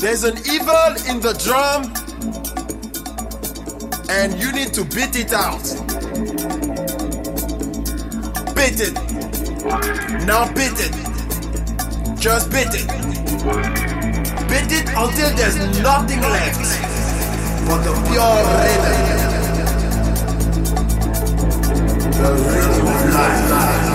There's an evil in the drum, and you need to beat it out. Beat it. Now beat it. Just beat it. Beat it until there's nothing left but the pure rhythm. The rhythm of life.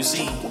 You know.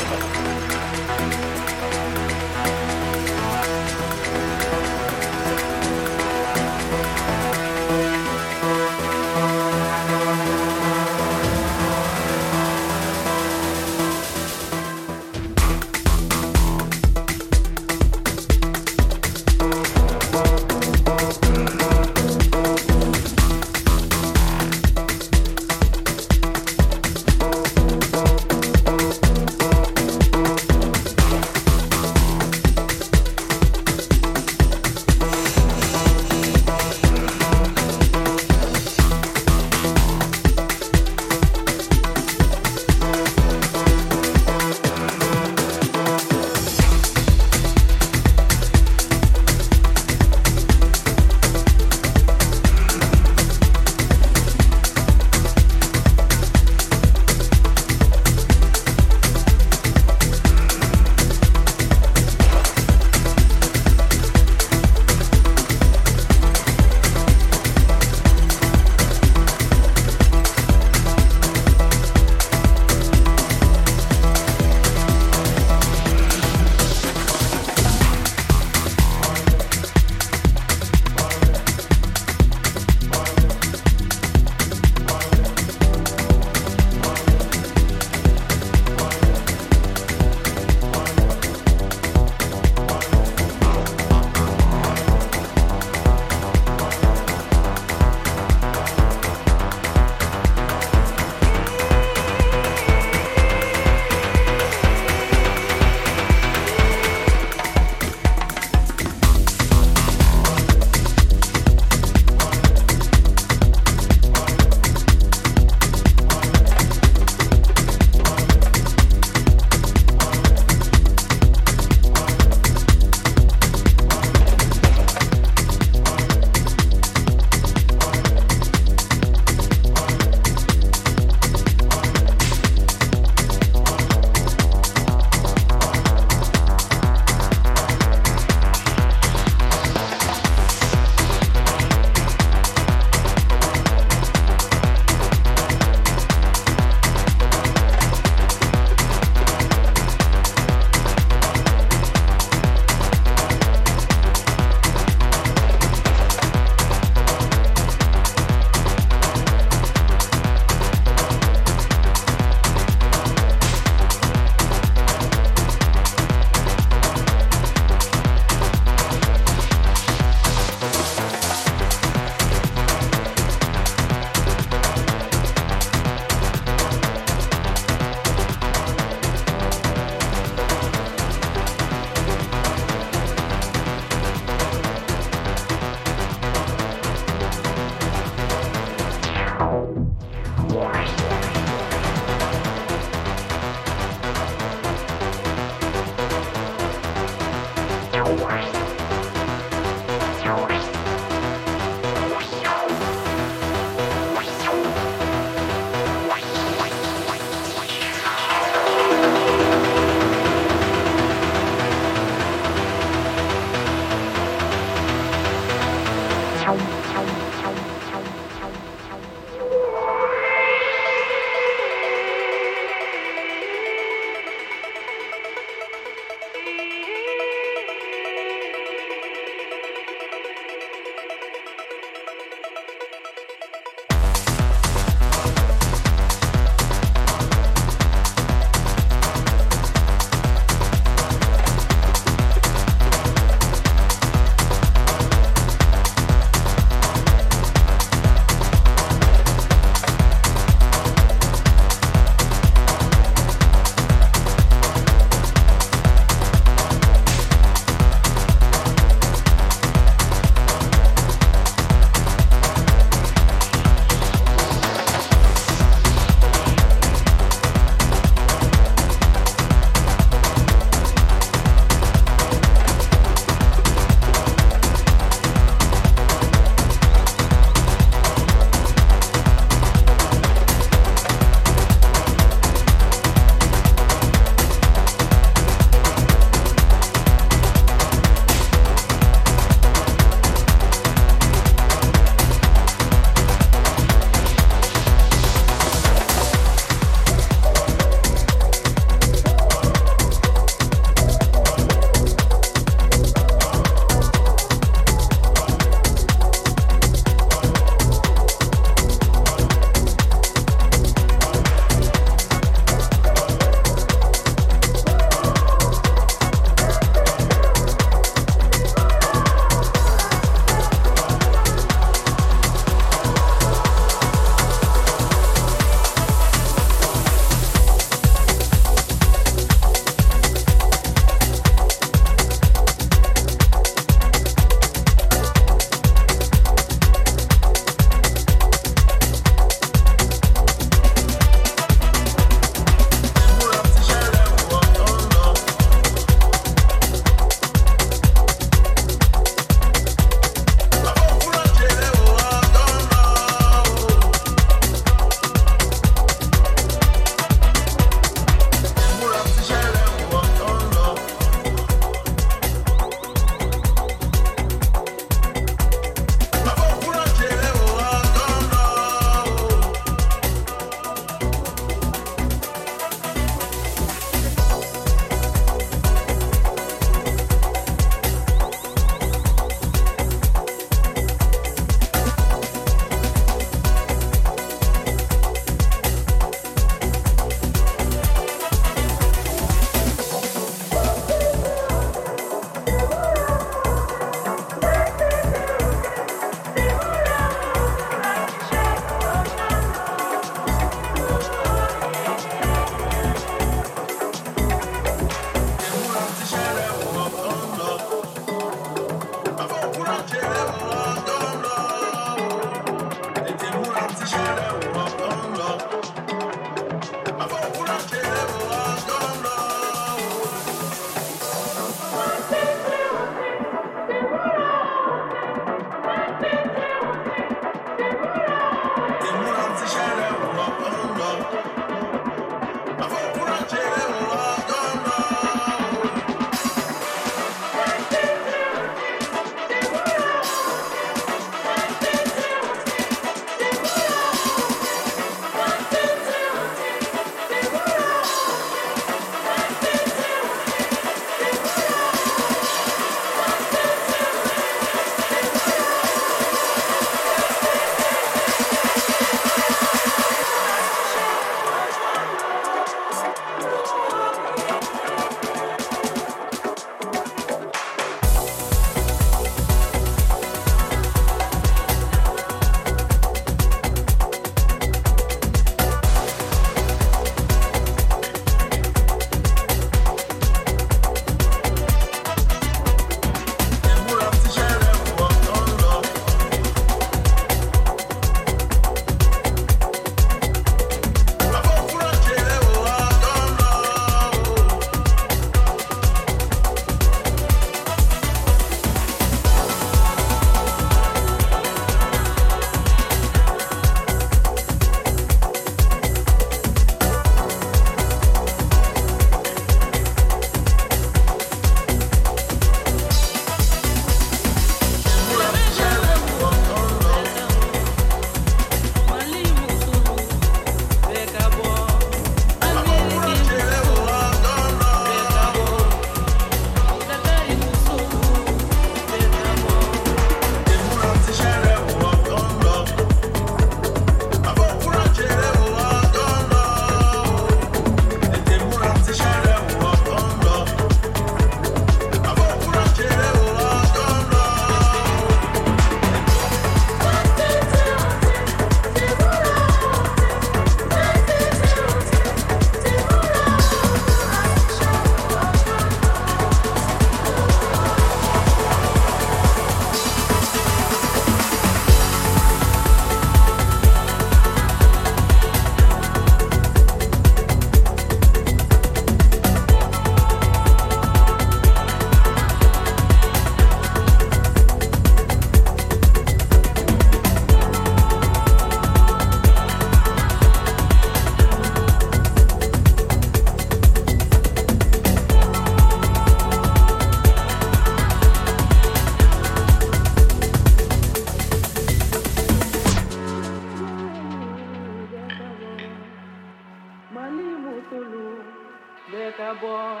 Bekabo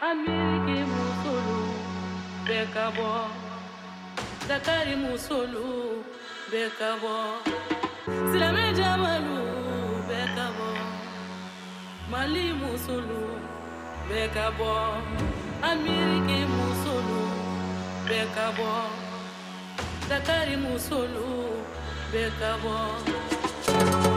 amiriki musulu bekabo dakari musulu bekabo silame jamalu bekabo mali musulu bekabo amiriki musulu bekabo dakari musulu bekabo